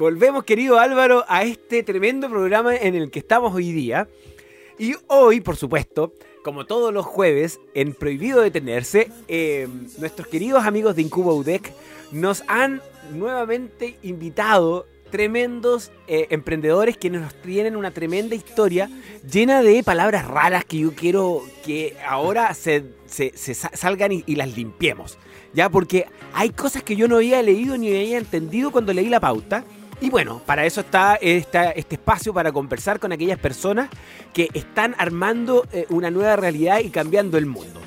Volvemos, querido Álvaro, a este tremendo programa en el que estamos hoy día. Y hoy, por supuesto, como todos los jueves, en Prohibido Detenerse, eh, nuestros queridos amigos de Incubo UDEC nos han nuevamente invitado tremendos eh, emprendedores que nos tienen una tremenda historia llena de palabras raras que yo quiero que ahora se, salgan y, las limpiemos. ¿Ya? Porque hay cosas que yo no había leído ni había entendido cuando leí la pauta. Y bueno, para eso está, este espacio para conversar con aquellas personas que están armando eh, una nueva realidad y cambiando el mundo.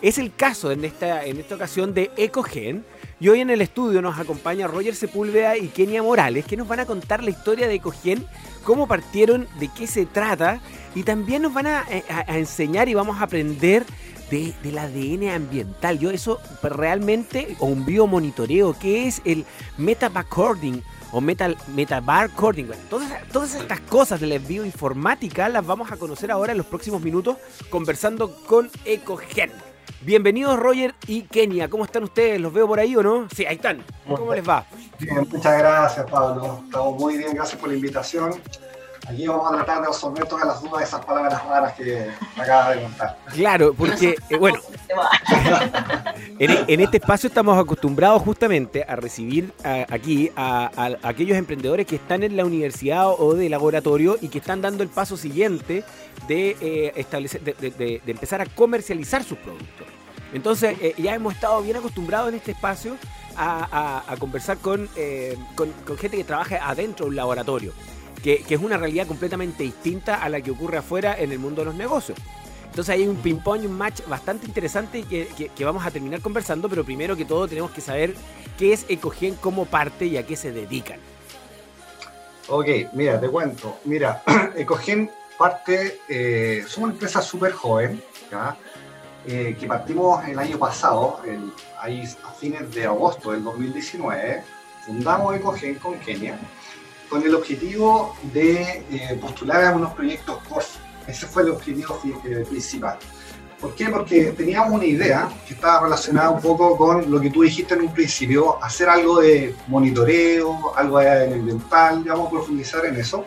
Es el caso en esta, en esta ocasión de Ecogen, y hoy en el estudio nos acompaña Roger Sepúlveda y Kenia Morales, que nos van a contar la historia de Ecogen, cómo partieron, de qué se trata, y también nos van a, eh, enseñar y vamos a aprender de, del ADN ambiental. Yo eso realmente, o un biomonitoreo, ¿qué es el metabacording? O metal, metabarcoding. todas, todas estas cosas de la bioinformática las vamos a conocer ahora en los próximos minutos conversando con Ecogen. Bienvenidos Roger y Kenia, ¿cómo están ustedes? ¿Los veo por ahí o no? Sí, ahí están. ¿Cómo les va? Bien, muchas gracias Pablo. Estamos muy bien, gracias por la invitación. Aquí vamos a tratar de resolver todas las dudas de esas palabras raras que me acabas de contar. Claro, porque, eh, bueno, en, este espacio estamos acostumbrados justamente a recibir aquí a, aquellos emprendedores que están en la universidad o de laboratorio y que están dando el paso siguiente de, eh, establecer, de, empezar a comercializar sus productos. Entonces, eh, ya hemos estado bien acostumbrados en este espacio a, conversar con, con, gente que trabaja adentro de un laboratorio, que, que es una realidad completamente distinta a la que ocurre afuera en el mundo de los negocios. Entonces hay un ping-pong y un match bastante interesante que, que, vamos a terminar conversando, pero primero que todo tenemos que saber qué es Ecogen como parte y a qué se dedican. Ok, mira, te cuento. Mira, Ecogen parte, eh, somos una empresa súper joven, eh, que partimos el año pasado, ahí a fines de agosto del 2019, fundamos Ecogen con Kenia, con el objetivo de eh, postular a unos proyectos CORF ese fue el objetivo principal. ¿Por qué? Porque teníamos una idea que estaba relacionada un poco con lo que tú dijiste en un principio, hacer algo de monitoreo, algo de ambiental, vamos a profundizar en eso.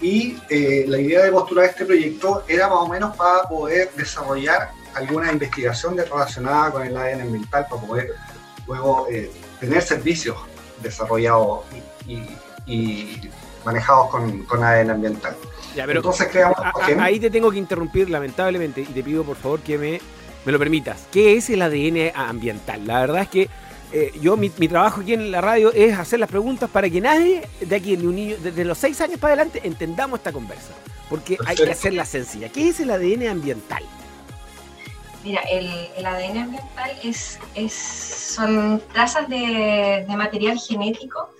Y eh, la idea de postular este proyecto era más o menos para poder desarrollar alguna investigación relacionada con el ADN ambiental, para poder luego eh, tener servicios desarrollados y, manejados con, con ADN ambiental. Entonces creamos Ahí te tengo que interrumpir, lamentablemente, y te pido por favor que me, me lo permitas. ¿Qué es el ADN ambiental? La verdad es que eh, yo, mi, trabajo aquí en la radio es hacer las preguntas para que nadie de aquí, ni un niño, desde los seis años para adelante, entendamos esta conversa. Porque hay que hacerla sencilla. ¿Qué es el ADN ambiental? Mira, el, ADN ambiental es, es, son trazas de, de material genético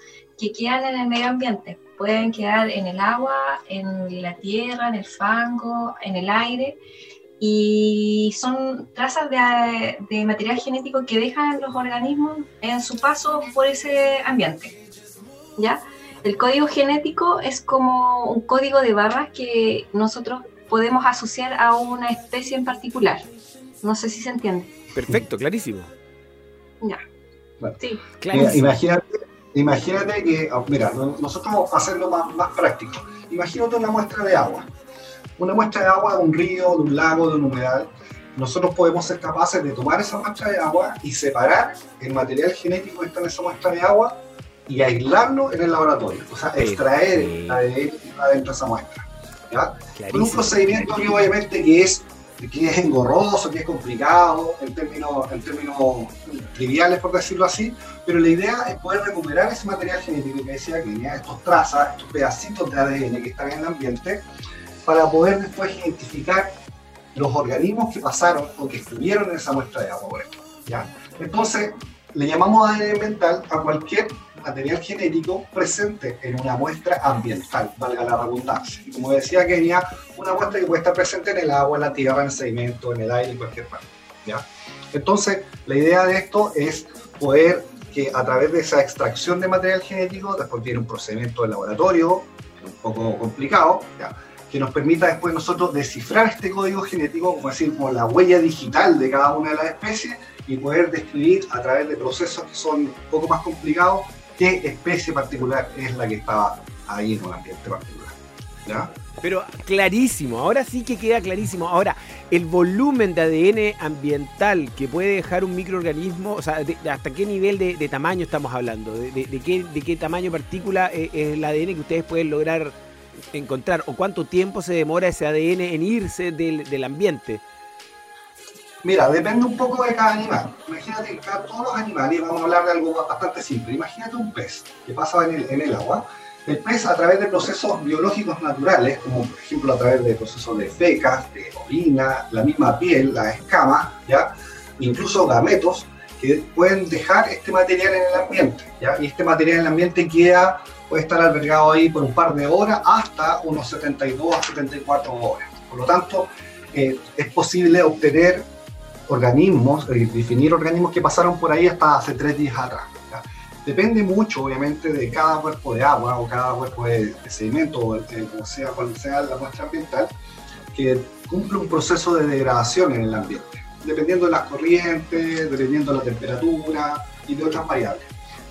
que quedan en el medio ambiente pueden quedar en el agua, en la tierra, en el fango, en el aire, y son trazas de, material genético que dejan los organismos en su paso por ese ambiente. ¿ya? El código genético es como un código de barras que nosotros podemos asociar a una especie en particular. No sé si se entiende. Perfecto, clarísimo. Ya. Sí. Imagínate Imagínate que, oh, mira, nosotros vamos a hacerlo más, más práctico. Imagínate una muestra de agua. Una muestra de agua de un río, de un lago, de un humedal. Nosotros podemos ser capaces de tomar esa muestra de agua y separar el material genético que está en esa muestra de agua y aislarlo en el laboratorio. O sea, extraer el ADN adentro de esa muestra. ¿ya? Con un procedimiento que obviamente que es que es engorroso, que es complicado, en términos, en términos triviales, por decirlo así, pero la idea es poder recuperar ese material genético que decía que estos trazas, estos pedacitos de ADN que están en el ambiente, para poder después identificar los organismos que pasaron o que estuvieron en esa muestra de agua. ¿ya? Entonces, le llamamos ADN ambiental a cualquier material genético presente en una muestra ambiental, valga la redundancia. Como decía Kenia, una muestra que puede estar presente en el agua, en la tierra, en el sedimento, en el aire, en cualquier parte. ¿ya? Entonces, la idea de esto es poder que a través de esa extracción de material genético, después tiene un procedimiento de laboratorio, un poco complicado, ¿ya? que nos permita después nosotros descifrar este código genético, como decir, como la huella digital de cada una de las especies, y poder describir a través de procesos que son un poco más complicados qué especie particular es la que estaba ahí en un ambiente particular. Pero clarísimo, ahora sí que queda clarísimo. Ahora, el volumen de ADN ambiental que puede dejar un microorganismo, o sea, ¿hasta qué nivel de, tamaño estamos hablando? ¿De, qué, ¿De, qué, tamaño partícula es el ADN que ustedes pueden lograr encontrar? ¿O cuánto tiempo se demora ese ADN en irse del, ambiente? Mira, depende un poco de cada animal. Imagínate que todos los animales, vamos a hablar de algo bastante simple. Imagínate un pez que pasa en el, en el agua el pez a través de procesos biológicos naturales, como por ejemplo a través de procesos de fecas, de orina, la misma piel, las escamas, ¿ya? incluso gametos, que pueden dejar este material en el ambiente. ¿ya? Y este material en el ambiente queda, puede estar albergado ahí por un par de horas hasta unos 72 a 74 horas. Por lo tanto, eh, es posible obtener organismos, eh, definir organismos que pasaron por ahí hasta hace tres días atrás. Depende mucho, obviamente, de cada cuerpo de agua o cada cuerpo de, sedimento, o sea cual sea la muestra ambiental, que cumple un proceso de degradación en el ambiente, dependiendo de las corrientes, dependiendo de la temperatura y de otras variables.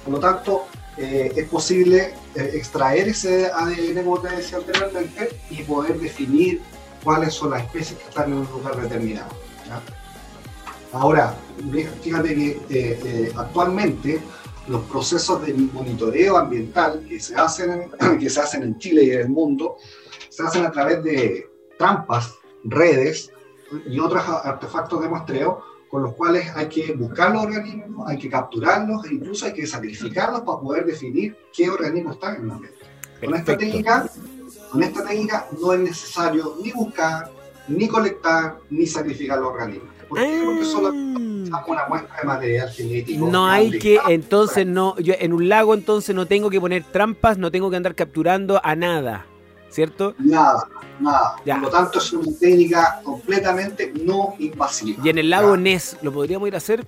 Por lo tanto, eh, es posible eh, extraer ese ADN, como te decía anteriormente, y poder definir cuáles son las especies que están en un lugar determinado. Ahora, fíjate que eh, actualmente los procesos de monitoreo ambiental que se hacen, que se hacen en Chile y en el mundo, se hacen a través de trampas, redes y otros artefactos de muestreo con los cuales hay que buscar los organismos, hay que capturarlos e incluso hay que sacrificarlos para poder definir qué organismo están en el ambiente. Con esta, técnica, con esta técnica no es necesario ni buscar, ni colectar, ni sacrificar los organismos. ¿Por qué? Porque solo una muestra de material genético. No hay que, entonces, no, yo en un lago entonces no tengo que poner trampas, no tengo que andar capturando a nada, ¿cierto? Nada, nada. Por lo tanto, es una técnica completamente no invasiva. Y en el lago Ness, ¿lo podríamos ir a hacer?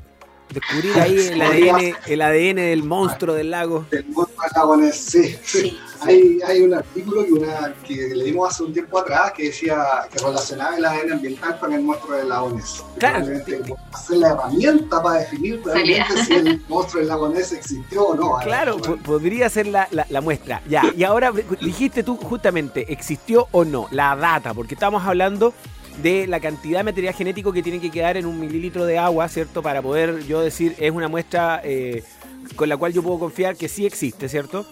Descubrir ahí el ADN, el ADN del monstruo del lago. Del monstruo del lago Ness, sí. sí. Hay, hay, un artículo que, una, que leímos hace un tiempo atrás que decía que relacionaba el ADN ambiental con el monstruo del lago Ness. Claro. Hacer la herramienta para definir realmente si el monstruo del lago Ness existió o no. Claro, podría ser la, la, muestra. Ya, y ahora dijiste tú justamente, ¿existió o no? La data, porque estamos hablando de la cantidad de material genético que tiene que quedar en un mililitro de agua, ¿cierto? Para poder yo decir, es una muestra eh, con la cual yo puedo confiar que sí existe, ¿cierto?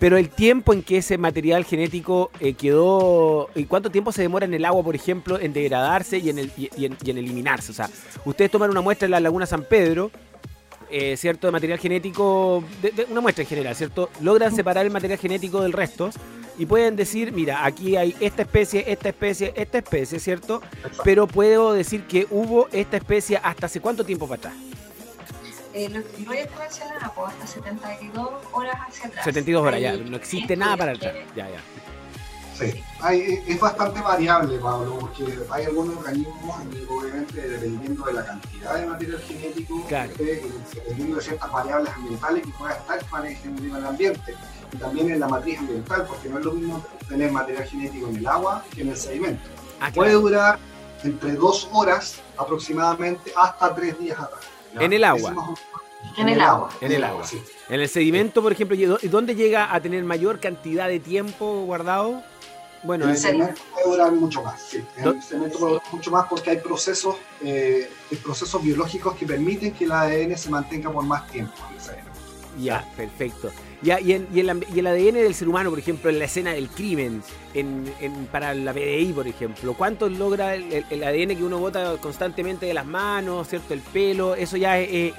Pero el tiempo en que ese material genético eh, quedó, y cuánto tiempo se demora en el agua, por ejemplo, en degradarse y en, el, y, en, eliminarse. O sea, ustedes toman una muestra en la Laguna San Pedro, eh, ¿cierto? De material genético, de, una muestra en general, ¿cierto? Logran separar el material genético del resto y pueden decir, mira, aquí hay esta especie, esta especie, esta especie, ¿cierto? Pero puedo decir que hubo esta especie hasta hace cuánto tiempo para atrás. Eh, lo que voy a mencionar, pues hasta 72 horas hacia atrás. 72 horas, ya, no existe nada para atrás. Ya, ya. Sí, es bastante variable, Pablo, porque hay algunos organismos, obviamente dependiendo de la cantidad de material genético, claro. dependiendo de ciertas variables ambientales que pueda estar en el ambiente, y también en la matriz ambiental, porque no es lo mismo tener material genético en el agua que en el sedimento. Ah, Puede durar entre dos horas aproximadamente hasta tres días atrás. En el agua. En el agua. En el agua. Sí. En el sedimento, por ejemplo, ¿y dónde llega a tener mayor cantidad de tiempo guardado? Bueno, en el sedimento puede durar mucho más, sí. El sedimento puede durar mucho más porque hay procesos, eh, hay procesos biológicos que permiten que el ADN se mantenga por más tiempo en el. Ya, perfecto. Ya, y, en, y, el, ADN del ser humano, por ejemplo, en la escena del crimen, en, para la PDI, por ejemplo, ¿cuánto logra el, ADN que uno bota constantemente de las manos, ¿cierto? El pelo, eso ya es,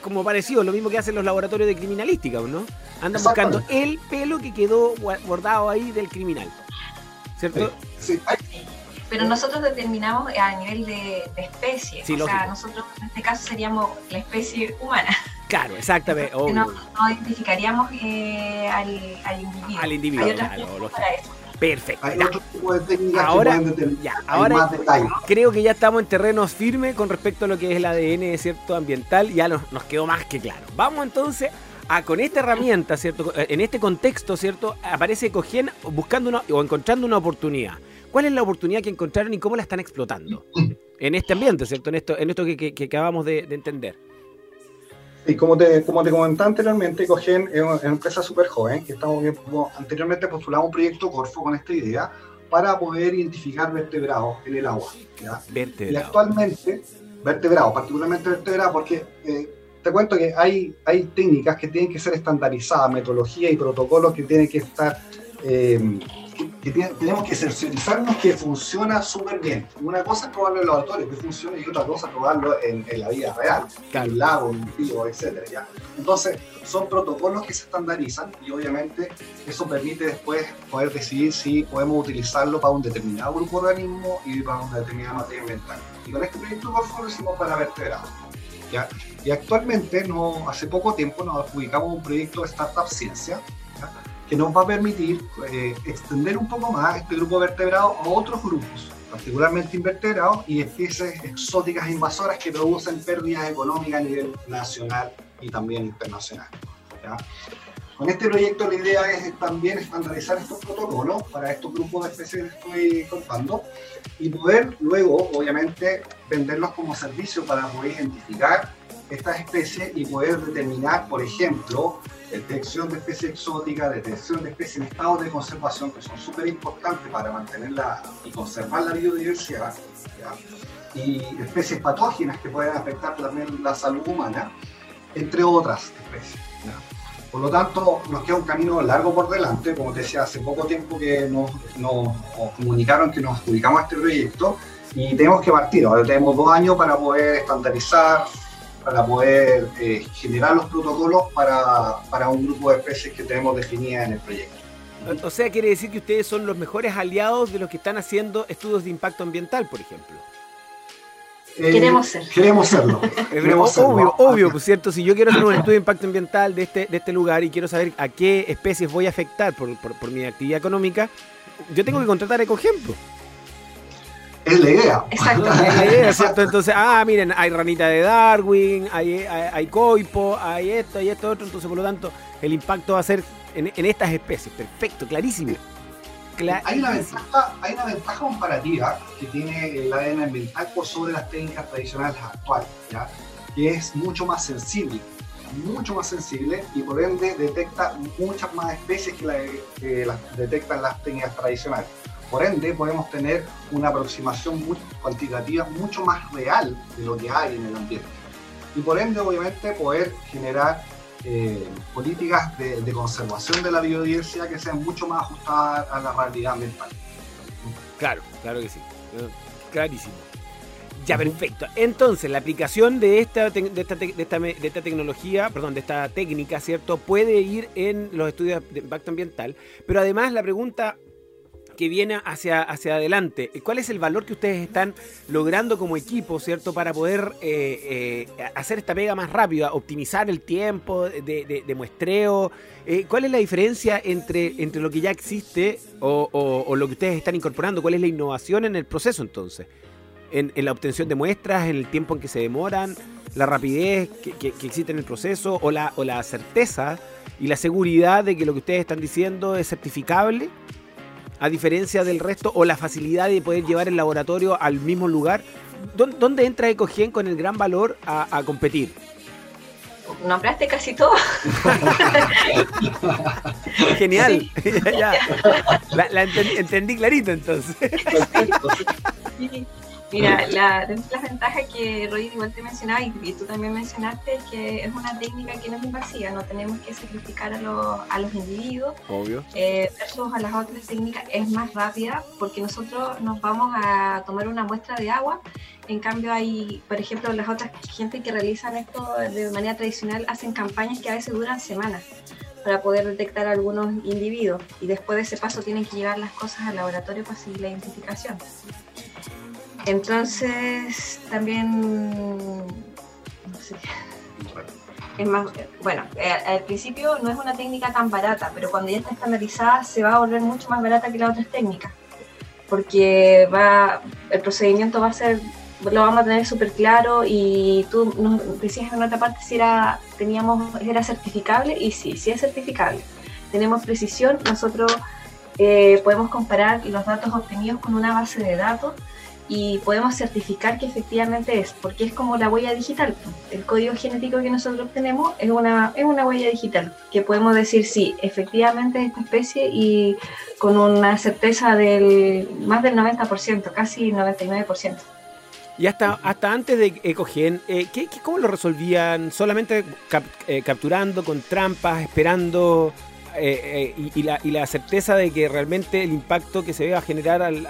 como parecido, lo mismo que hacen los laboratorios de criminalística, ¿no? Andan buscando el pelo que quedó guardado ahí del criminal, ¿cierto? Sí. Pero nosotros determinamos a nivel de, especie, o sea, nosotros en este caso seríamos la especie humana. Claro, exactamente. No, no, identificaríamos eh, al, al, individuo. Al individuo, claro, Perfecto. Hay otro tipo de técnicas ahora, ya, ahora creo que ya estamos en terrenos firmes con respecto a lo que es el ADN cierto ambiental, ya nos, nos quedó más que claro. Vamos entonces a con esta herramienta, ¿cierto? En este contexto, ¿cierto? Aparece Cogen buscando una, o encontrando una oportunidad. ¿Cuál es la oportunidad que encontraron y cómo la están explotando? En este ambiente, ¿cierto? En esto, en esto que, que, acabamos de, de entender. Y como te, como te comentaba anteriormente, Cogen es una, empresa súper joven, que estamos anteriormente postulamos un proyecto Corfo con esta idea para poder identificar vertebrados en el agua. Y actualmente, vertebrados, particularmente vertebrados, porque eh, te cuento que hay, hay técnicas que tienen que ser estandarizadas, metodología y protocolos que tienen que estar eh, que, tenemos que cerciorizarnos que funciona súper bien. Una cosa es probarlo en laboratorio, que funciona, y otra cosa es probarlo en, la vida real, en un lago, en un río, etc. Entonces, son protocolos que se estandarizan y obviamente eso permite después poder decidir si podemos utilizarlo para un determinado grupo de organismos y para una determinada materia ambiental. Y con este proyecto Corfo lo hicimos para vertebrados. ¿ya? Y actualmente, no, hace poco tiempo, nos adjudicamos un proyecto de Startup Ciencia, que nos va a permitir eh, extender un poco más este grupo vertebrado a otros grupos, particularmente invertebrados y especies exóticas invasoras que producen pérdidas económicas a nivel nacional y también internacional. Con este proyecto la idea es también estandarizar estos protocolos para estos grupos de especies que estoy contando y poder luego, obviamente, venderlos como servicio para poder identificar estas especies y poder determinar, por ejemplo, detección de especies exóticas, detección de especies en estado de conservación, que son súper importantes para mantenerla y conservar la biodiversidad, y especies patógenas que pueden afectar también la salud humana, entre otras especies. Por lo tanto, nos queda un camino largo por delante, como te decía, hace poco tiempo que nos, nos comunicaron que nos adjudicamos a este proyecto y tenemos que partir, ahora tenemos dos años para poder estandarizar, para poder eh, generar los protocolos para, para, un grupo de especies que tenemos definidas en el proyecto. O sea, quiere decir que ustedes son los mejores aliados de los que están haciendo estudios de impacto ambiental, por ejemplo. Eh, queremos ser. Queremos serlo. obvio, obvio, pues cierto. Si yo quiero hacer un estudio de impacto ambiental de este, de este lugar y quiero saber a qué especies voy a afectar por, por, mi actividad económica, yo tengo que contratar ejemplo es la idea. Exacto. es la idea, ¿cierto? Entonces, ah, miren, hay ranita de Darwin, hay, hay, coipo, hay esto, hay esto, otro. Entonces, por lo tanto, el impacto va a ser en, estas especies. Perfecto, clarísimo. hay, una ventaja, hay una ventaja comparativa que tiene el ADN ambiental por sobre las técnicas tradicionales actuales, ¿ya? que es mucho más sensible mucho más sensible y por ende detecta muchas más especies que, que las detectan las técnicas tradicionales. Por ende, podemos tener una aproximación muy cuantitativa mucho más real de lo que hay en el ambiente. Y por ende, obviamente, poder generar eh, políticas de, conservación de la biodiversidad que sean mucho más ajustadas a la realidad ambiental. Claro, claro que sí. Clarísimo. Ya, perfecto. Entonces, la aplicación de esta, de esta, de esta, de esta tecnología, perdón, de esta técnica, ¿cierto? Puede ir en los estudios de impacto ambiental, pero además la pregunta que viene hacia, hacia adelante. ¿Cuál es el valor que ustedes están logrando como equipo, ¿cierto? Para poder eh, eh, hacer esta pega más rápida, optimizar el tiempo de, muestreo. Eh, ¿Cuál es la diferencia entre, entre lo que ya existe o, lo que ustedes están incorporando? ¿Cuál es la innovación en el proceso entonces? En, la obtención de muestras, en el tiempo en que se demoran, la rapidez que, existe en el proceso o la, o la certeza y la seguridad de que lo que ustedes están diciendo es certificable a diferencia del resto, o la facilidad de poder llevar el laboratorio al mismo lugar? ¿Dónde entra Ecogen con el gran valor a, competir? Nombraste casi todo. Genial. La, entendí, clarito entonces. Mira, la, las ventajas que Roy igual te mencionaba y, tú también mencionaste es que es una técnica que no es invasiva, no tenemos que sacrificar a, los, a los individuos. Obvio. Eh, versus a las otras técnicas es más rápida porque nosotros nos vamos a tomar una muestra de agua. En cambio hay, por ejemplo, las otras gente que realizan esto de manera tradicional hacen campañas que a veces duran semanas para poder detectar algunos individuos y después de ese paso tienen que llevar las cosas al laboratorio para seguir la identificación. Entonces, también, no sé, es más, bueno, eh, al principio no es una técnica tan barata, pero cuando ya está estandarizada se va a volver mucho más barata que las otras técnicas, porque va, el procedimiento va a ser, lo vamos a tener súper claro y tú nos decías en otra parte si era, teníamos, era certificable y sí, sí es certificable. Tenemos precisión, nosotros eh, podemos comparar los datos obtenidos con una base de datos y podemos certificar que efectivamente es, porque es como la huella digital. El código genético que nosotros tenemos es una, es una huella digital, que podemos decir sí, efectivamente es esta especie y con una certeza del más del 90%, casi 99%. Y hasta, hasta antes de Ecogen, eh, ¿qué, cómo lo resolvían? ¿Solamente eh, capturando con trampas, esperando eh, eh, y, la, y, la, certeza de que realmente el impacto que se iba a generar al,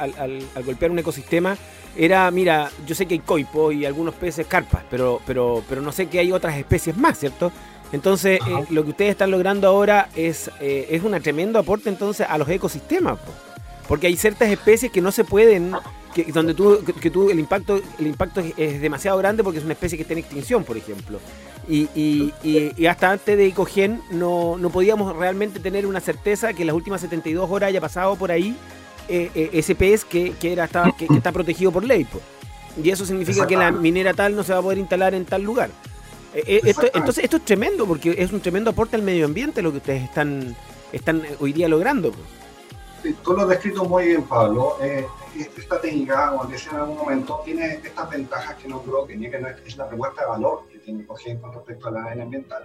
golpear un ecosistema era, mira, yo sé que hay coipo y algunos peces carpas, pero, pero, pero no sé que hay otras especies más, ¿cierto? Entonces, eh, lo que ustedes están logrando ahora es, es un tremendo aporte entonces a los ecosistemas, porque hay ciertas especies que no se pueden donde tú, que, tú el impacto, el impacto es, demasiado grande porque es una especie que está en extinción, por ejemplo. Y, y, hasta antes de Ecogen no, no, podíamos realmente tener una certeza que en las últimas 72 horas haya pasado por ahí eh, eh, ese pez que, que era, está, que, está protegido por ley. Y eso significa que la minera tal no se va a poder instalar en tal lugar. Eh, entonces esto es tremendo porque es un tremendo aporte al medio ambiente lo que ustedes están, están hoy día logrando. Tú lo has descrito muy bien, Pablo esta técnica, como decía en algún momento, tiene estas ventajas que no creo que es la propuesta de valor que tiene Cogen con respecto a la ADN ambiental.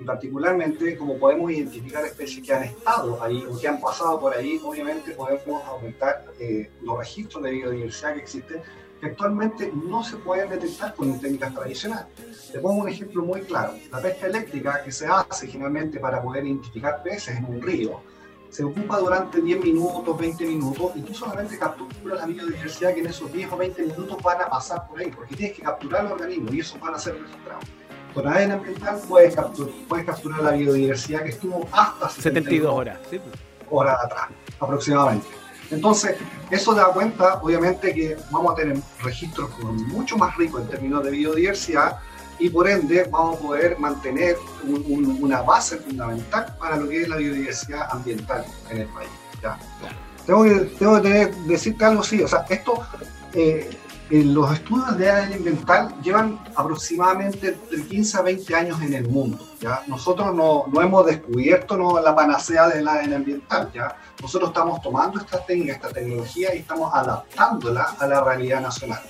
Y particularmente, como podemos identificar especies que han estado ahí o que han pasado por ahí, obviamente podemos aumentar eh, los registros de biodiversidad que existen que actualmente no se pueden detectar con técnicas tradicionales. Te pongo un ejemplo muy claro. La pesca eléctrica que se hace generalmente para poder identificar peces en un río, se ocupa durante 10 minutos, 20 minutos, y tú solamente capturas la biodiversidad que en esos 10 o 20 minutos van a pasar por ahí, porque tienes que capturar el organismo y eso van a ser registrados. Con ADN ambiental puedes capturar, puedes capturar la biodiversidad que estuvo hasta 72 horas. Horas atrás, aproximadamente. Entonces, eso da cuenta, obviamente, que vamos a tener registros mucho más ricos en términos de biodiversidad y por ende vamos a poder mantener una base fundamental para lo que es la biodiversidad ambiental en el país. Tengo que, tengo que decirte algo así, o sea, esto, eh, los estudios de ADN ambiental llevan aproximadamente entre 15 a 20 años en el mundo. ¿ya? Nosotros no, no hemos descubierto no, la panacea del ADN ambiental. ¿ya? Nosotros estamos tomando esta técnica, esta tecnología y estamos adaptándola a la realidad nacional.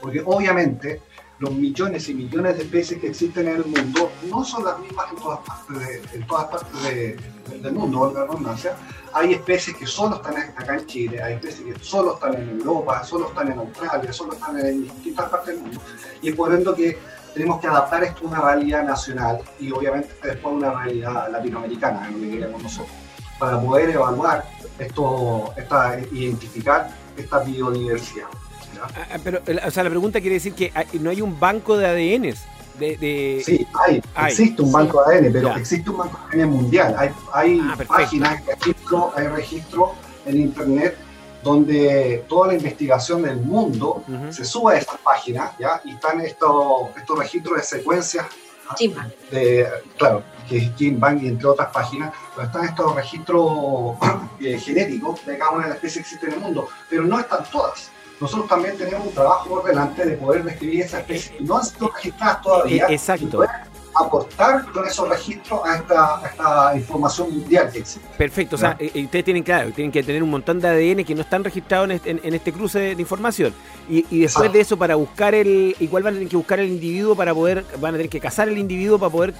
Porque obviamente los millones y millones de especies que existen en el mundo no son las mismas en todas partes, en del mundo, la redundancia. Hay especies que solo están acá en Chile, hay especies que solo están en Europa, solo están en Australia, solo están en distintas partes del mundo. Y es por ende que tenemos que adaptar esto a una realidad nacional y obviamente después a una realidad latinoamericana, es lo que queremos nosotros, para poder evaluar esto, esta, identificar esta biodiversidad. Ah, ah, pero, o sea, la pregunta quiere decir que no hay un banco de ADNs. De, Sí, hay, existe un banco de ADN, pero existe un banco de ADN mundial. Hay, hay ah, páginas, registro, hay registro en Internet donde toda la investigación del mundo se sube a estas páginas, ¿ya? Y están estos, estos registros de secuencias. De, claro, que es GenBank y entre otras páginas, pero están estos registros eh, genéticos de cada una de las especies que existen en el mundo, pero no están todas nosotros también tenemos un trabajo por delante de poder describir esas especies que no han sido registradas todavía. Eh, exacto. aportar con esos registros a esta, información mundial que existe. Perfecto, o sea, eh, eh, ustedes tienen claro, tienen que tener un montón de ADN que no están registrados en este, cruce de, información. Y, después de eso, para buscar el, igual van a tener que buscar el individuo para poder, van a tener que cazar el individuo para poder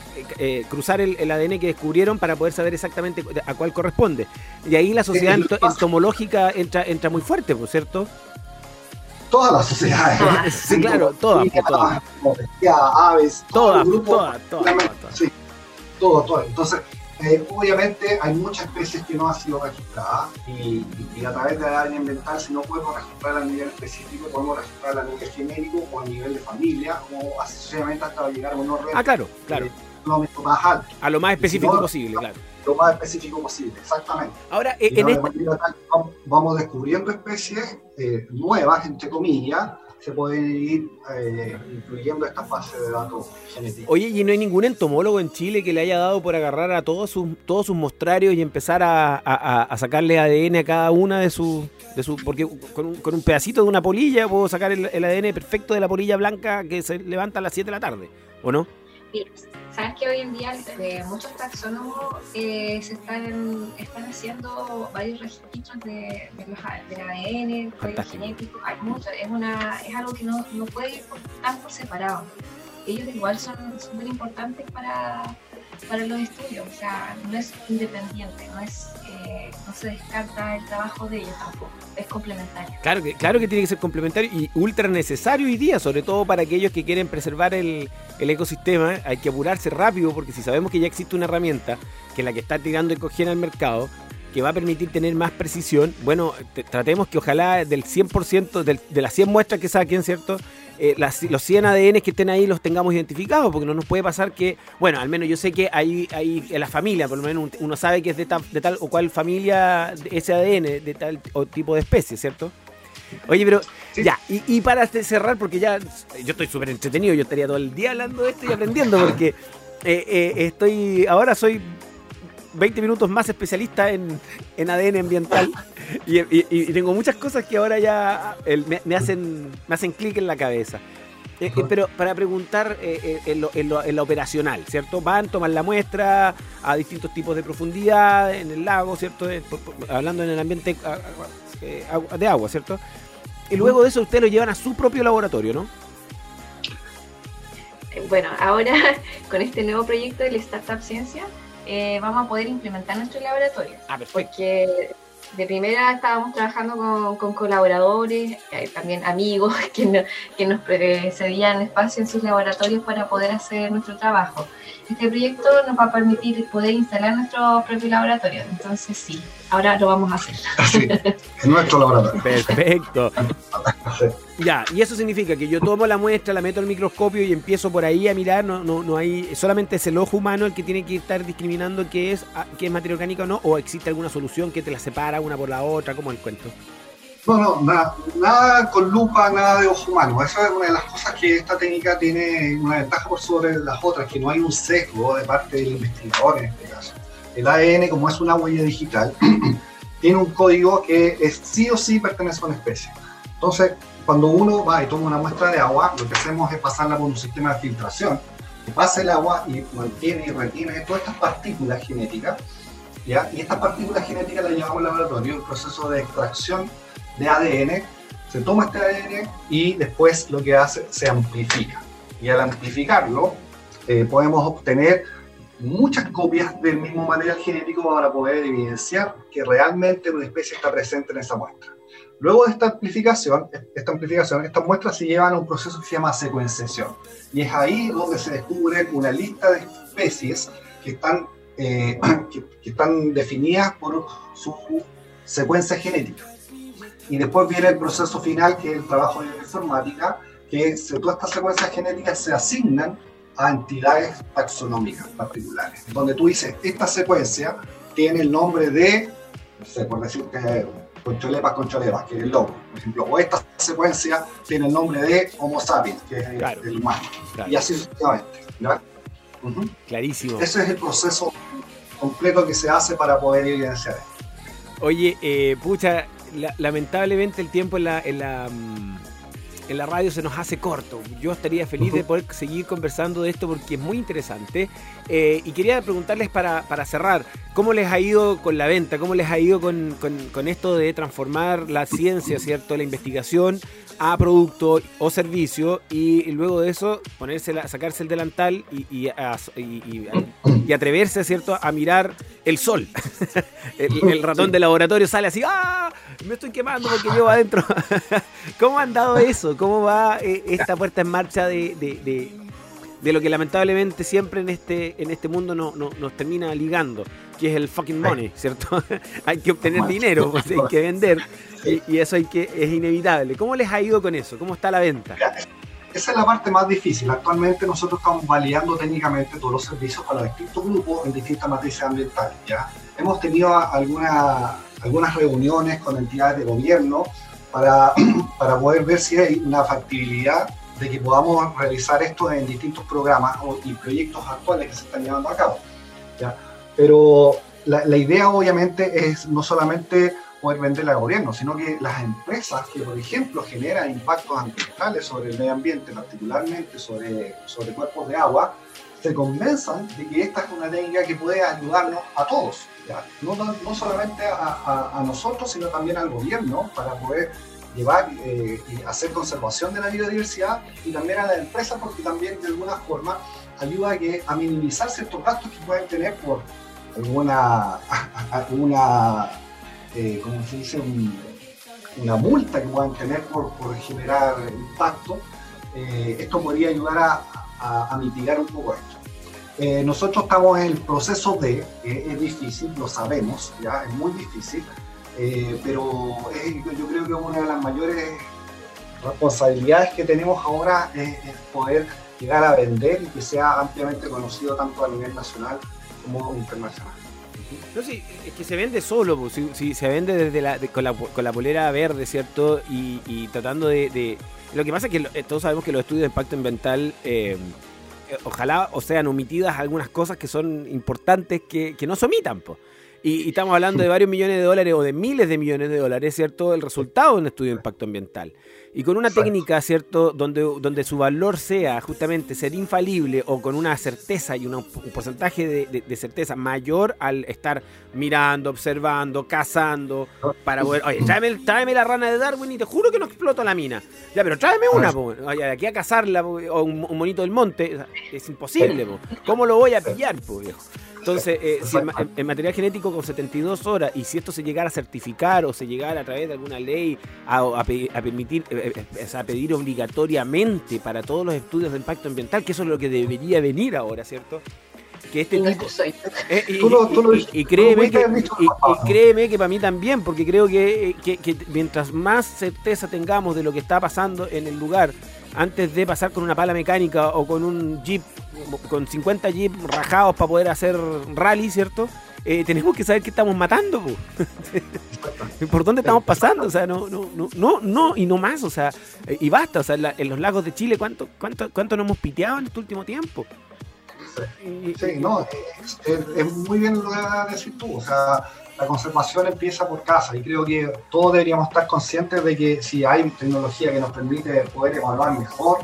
cruzar el, ADN que descubrieron para poder saber exactamente a cuál corresponde. Y ahí la sociedad entomológica entra, entra muy fuerte, ¿por cierto? Todas las sociedades. sí, claro, todas. todas. aves, todas, todas, todas, Sí, todo, todo. Entonces, eh, obviamente hay muchas especies que no han sido registradas y, a través de la área ambiental, si no podemos registrar a nivel específico, podemos registrar a nivel genérico o a nivel de familia o así hasta llegar a un orden ah, claro, claro. Eh, más alto. A lo más específico posible, claro lo más específico posible, exactamente. Ahora, eh, en este... vamos descubriendo especies eh, nuevas, entre comillas, se pueden ir eh, incluyendo esta fase de datos genéticos. Oye, ¿y no hay ningún entomólogo en Chile que le haya dado por agarrar a todos sus, todos sus mostrarios y empezar a, sacarle ADN a cada una de sus... De su, porque con un, con un, pedacito de una polilla puedo sacar el, el, ADN perfecto de la polilla blanca que se levanta a las 7 de la tarde, ¿o no? Sabes que hoy en día eh, muchos taxónomos eh, se están, están haciendo varios registros de, de los, del ADN, código genético, hay mucho, es, una, es algo que no, no puede ir tan por separado. Ellos igual son súper importantes para, para los estudios, o sea, no es independiente, no es eh, no se descarta el trabajo de ellos tampoco, es complementario. Claro que, claro que tiene que ser complementario y ultra necesario hoy día, sobre todo para aquellos que quieren preservar el, ecosistema, hay que apurarse rápido porque si sabemos que ya existe una herramienta que es la que está tirando ecogén al mercado, que va a permitir tener más precisión, bueno, tratemos que ojalá del 100% de las 100 muestras que saquen, ¿cierto? Eh, los 100 ADN que estén ahí los tengamos identificados, porque no nos puede pasar que, bueno, al menos yo sé que hay, hay en la familia, por lo menos uno sabe que es de tal, de tal o cual familia ese ADN, de tal o tipo de especie, ¿cierto? Oye, pero ya, y, para cerrar, porque ya yo estoy súper entretenido, yo estaría todo el día hablando de esto y aprendiendo, porque eh, eh, estoy, ahora soy 20 minutos más especialista en, ADN ambiental y, tengo muchas cosas que ahora ya me, hacen, me hacen clic en la cabeza. Eh, eh, pero para preguntar eh, en, lo, operacional, ¿cierto? Van, toman la muestra a distintos tipos de profundidad en el lago, ¿cierto? hablando en el ambiente de agua, ¿cierto? Y luego de eso ustedes lo llevan a su propio laboratorio, ¿no? Bueno, ahora con este nuevo proyecto de la Startup Ciencia, eh, vamos a poder implementar nuestro laboratorio. Ah, Porque de primera estábamos trabajando con, colaboradores, eh, también amigos que, que nos cedían espacio en sus laboratorios para poder hacer nuestro trabajo. Este proyecto nos va a permitir poder instalar nuestro propio laboratorio. Entonces, sí, ahora lo vamos a hacer. Así, en nuestro laboratorio. Perfecto. ya, y eso significa que yo tomo la muestra, la meto al microscopio y empiezo por ahí a mirar. No, no, no hay, solamente es el ojo humano el que tiene que estar discriminando qué es, qué es materia orgánica o no, o existe alguna solución que te la separa una por la otra, como el cuento. No, no, nada, nada con lupa, nada de ojo humano. Esa es una de las cosas que esta técnica tiene una ventaja por sobre las otras, que no hay un sesgo de parte del investigador en este caso. El ADN, como es una huella digital, tiene un código que es sí o sí pertenece a una especie. Entonces, cuando uno va y toma una muestra de agua, lo que hacemos es pasarla por un sistema de filtración, que pasa el agua y mantiene y retiene todas estas partículas genéticas, ¿ya? y estas partículas genéticas las llevamos al laboratorio, el proceso de extracción de ADN, se toma este ADN y después lo que hace se amplifica. Y al amplificarlo, eh, podemos obtener muchas copias del mismo material genético para poder evidenciar que realmente una especie está presente en esa muestra. Luego de esta amplificación, esta amplificación, estas muestras se llevan a un proceso que se llama secuenciación. Y es ahí donde se descubre una lista de especies que están, eh, que están definidas por su secuencia genética. Y después viene el proceso final, que es el trabajo de informática, que todas estas secuencias genéticas se asignan a entidades taxonómicas particulares, donde tú dices, esta secuencia tiene el nombre de, no sé, por decir que Concholepas concholepas, que es el lobo, por ejemplo, o esta secuencia tiene el nombre de Homo sapiens, que es el, humano, y así sucesivamente. Clarísimo. Ese es el proceso completo que se hace para poder evidenciar esto. Oye, eh, pucha, lamentablemente el tiempo en la, en la, mm, en la radio se nos hace corto. Yo estaría feliz de poder seguir conversando de esto porque es muy interesante. Eh, y quería preguntarles para, para, cerrar, ¿cómo les ha ido con la venta? ¿Cómo les ha ido con, con, esto de transformar la ciencia, ¿cierto? La investigación a producto o servicio y, luego de eso ponerse sacarse el delantal y, y, y, atreverse, ¿cierto?, a mirar el sol. el, ratón de laboratorio sale así, ¡ah! Me estoy quemando porque llevo adentro. ¿Cómo han dado eso? ¿Cómo va eh, esta puerta en marcha de, de, de, lo que lamentablemente siempre en este, en este mundo no, nos termina ligando? Que es el fucking money, ¿cierto? hay que obtener dinero, pues, hay que vender y, eso hay que, es inevitable. ¿Cómo les ha ido con eso? ¿Cómo está la venta? Esa es la parte más difícil. Actualmente nosotros estamos validando técnicamente todos los servicios para distintos grupos en distintas matrices ambientales. ¿ya? Hemos tenido alguna, algunas reuniones con entidades de gobierno para, para poder ver si hay una factibilidad de que podamos realizar esto en distintos programas y proyectos actuales que se están llevando a cabo. ¿ya? Pero la, la idea obviamente es no solamente poder venderla al gobierno, sino que las empresas que, por ejemplo, generan impactos ambientales sobre el medio ambiente, particularmente sobre, sobre cuerpos de agua, se convenzan de que esta es una técnica que puede ayudarnos a todos, No, no, solamente a, a, nosotros, sino también al gobierno para poder llevar eh, y hacer conservación de la biodiversidad y también a la empresa porque también de alguna forma ayuda a, minimizar ciertos gastos que pueden tener por alguna, una, eh, ¿cómo se dice? una multa que puedan tener por, por generar impacto. Eh, esto podría ayudar a, mitigar un poco esto. Eh, nosotros estamos en el proceso de, es difícil, lo sabemos, ya es muy difícil, pero yo creo que una de las mayores responsabilidades que tenemos ahora es poder llegar a vender y que sea ampliamente conocido tanto a nivel nacional como internacional. No, sí, es que se vende solo, si, se vende desde la, con, la, con, la, polera verde, ¿cierto? Y, tratando de, Lo que pasa es que eh, todos sabemos que los estudios de impacto ambiental, eh, eh, ojalá o sean omitidas algunas cosas que son importantes que, que no se omitan, pues. Y, estamos hablando de varios millones de dólares o de miles de millones de dólares, ¿cierto? El resultado de un estudio de impacto ambiental. Y con una técnica, ¿cierto? Donde, donde su valor sea justamente ser infalible o con una certeza y un porcentaje de, certeza mayor al estar mirando, observando, cazando, para poder, oye, tráeme, la rana de Darwin y te juro que no exploto la mina. Ya, pero tráeme una, po. Oye, de aquí a cazarla, o un, monito del monte, es imposible, po. ¿Cómo lo voy a pillar, po, viejo? Entonces, eh, si el, material genético con 72 horas, y si esto se llegara a certificar o se llegara a través de alguna ley a, permitir, eh, eh, a pedir obligatoriamente para todos los estudios de impacto ambiental, que eso es lo que debería venir ahora, ¿cierto? que este tipo y, créeme que y, créeme que para mí también porque creo que, que, mientras más certeza tengamos de lo que está pasando en el lugar antes de pasar con una pala mecánica o con un jeep, con 50 jeeps rajados para poder hacer rally, ¿cierto? Eh, tenemos que saber qué estamos matando, por dónde estamos pasando, o sea, no, no, no, no, y no más, o sea, y basta, o sea, en los lagos de Chile, ¿cuánto, cuánto, cuánto nos hemos piteado en este último tiempo? Sí, no, es, muy bien lo que decir tú, o sea, la conservación empieza por casa y creo que todos deberíamos estar conscientes de que si hay tecnología que nos permite poder evaluar mejor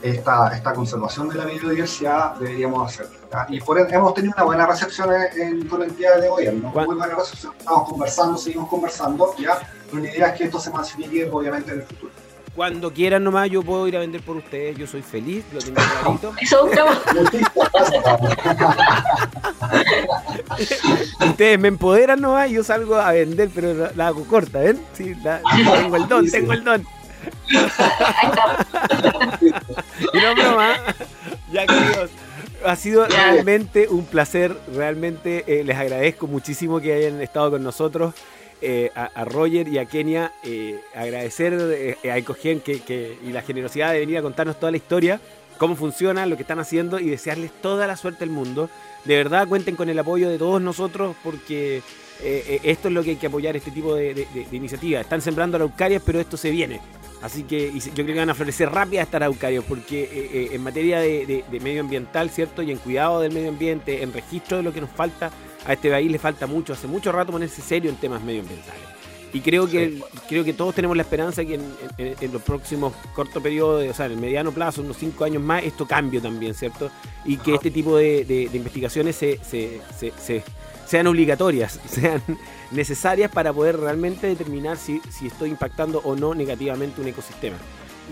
esta, esta conservación de la biodiversidad, deberíamos hacerlo. Y por, hemos tenido una buena recepción en, el día de hoy, muy buena recepción. Estamos conversando, seguimos conversando, ¿ya? pero la idea es que esto se masifique obviamente en el futuro. Cuando quieran nomás, yo puedo ir a vender por ustedes. Yo soy feliz, lo tengo clarito. Eso ustedes me empoderan nomás y yo salgo a vender, pero la, hago corta, ¿ven? Sí, tengo el don, tengo el don. y no broma, ya queridos. Ha sido realmente un placer, realmente eh, les agradezco muchísimo que hayan estado con nosotros. Eh, a, Roger y a Kenia eh, agradecer eh, a Ecogen que, y la generosidad de venir a contarnos toda la historia, cómo funciona, lo que están haciendo y desearles toda la suerte del mundo. De verdad cuenten con el apoyo de todos nosotros porque esto es lo que hay que apoyar, este tipo de, iniciativas. Están sembrando araucarias, pero esto se viene. Así que yo creo que van a florecer rápidas estas araucarias porque en materia de, medio ambiental, ¿cierto? Y en cuidado del medio ambiente, en registro de lo que nos falta, a este país le falta mucho, hace mucho rato ponerse serio en temas medioambientales. Y creo que creo que todos tenemos la esperanza que en, los próximos cortos periodos, o sea, en el mediano plazo, unos cinco años más, esto cambie también, ¿cierto? Y que este tipo de, investigaciones se, sean obligatorias, sean necesarias para poder realmente determinar si, estoy impactando o no negativamente un ecosistema.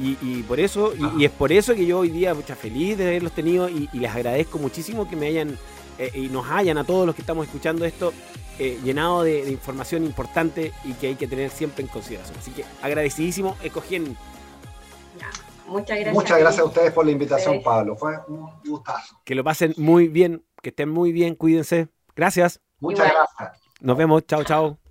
Y, por eso, y, es por eso que yo hoy día, mucha feliz de haberlos tenido y, y les agradezco muchísimo que me hayan eh, y nos hayan a todos los que estamos escuchando esto eh, llenado de, información importante y que hay que tener siempre en consideración. Así que agradecidísimo, Ecogen. Muchas gracias. Muchas gracias a ustedes por la invitación, Pablo. Fue un gustazo. Que lo pasen muy bien, que estén muy bien, cuídense. Gracias. Muchas gracias. Nos vemos. Chao, chao.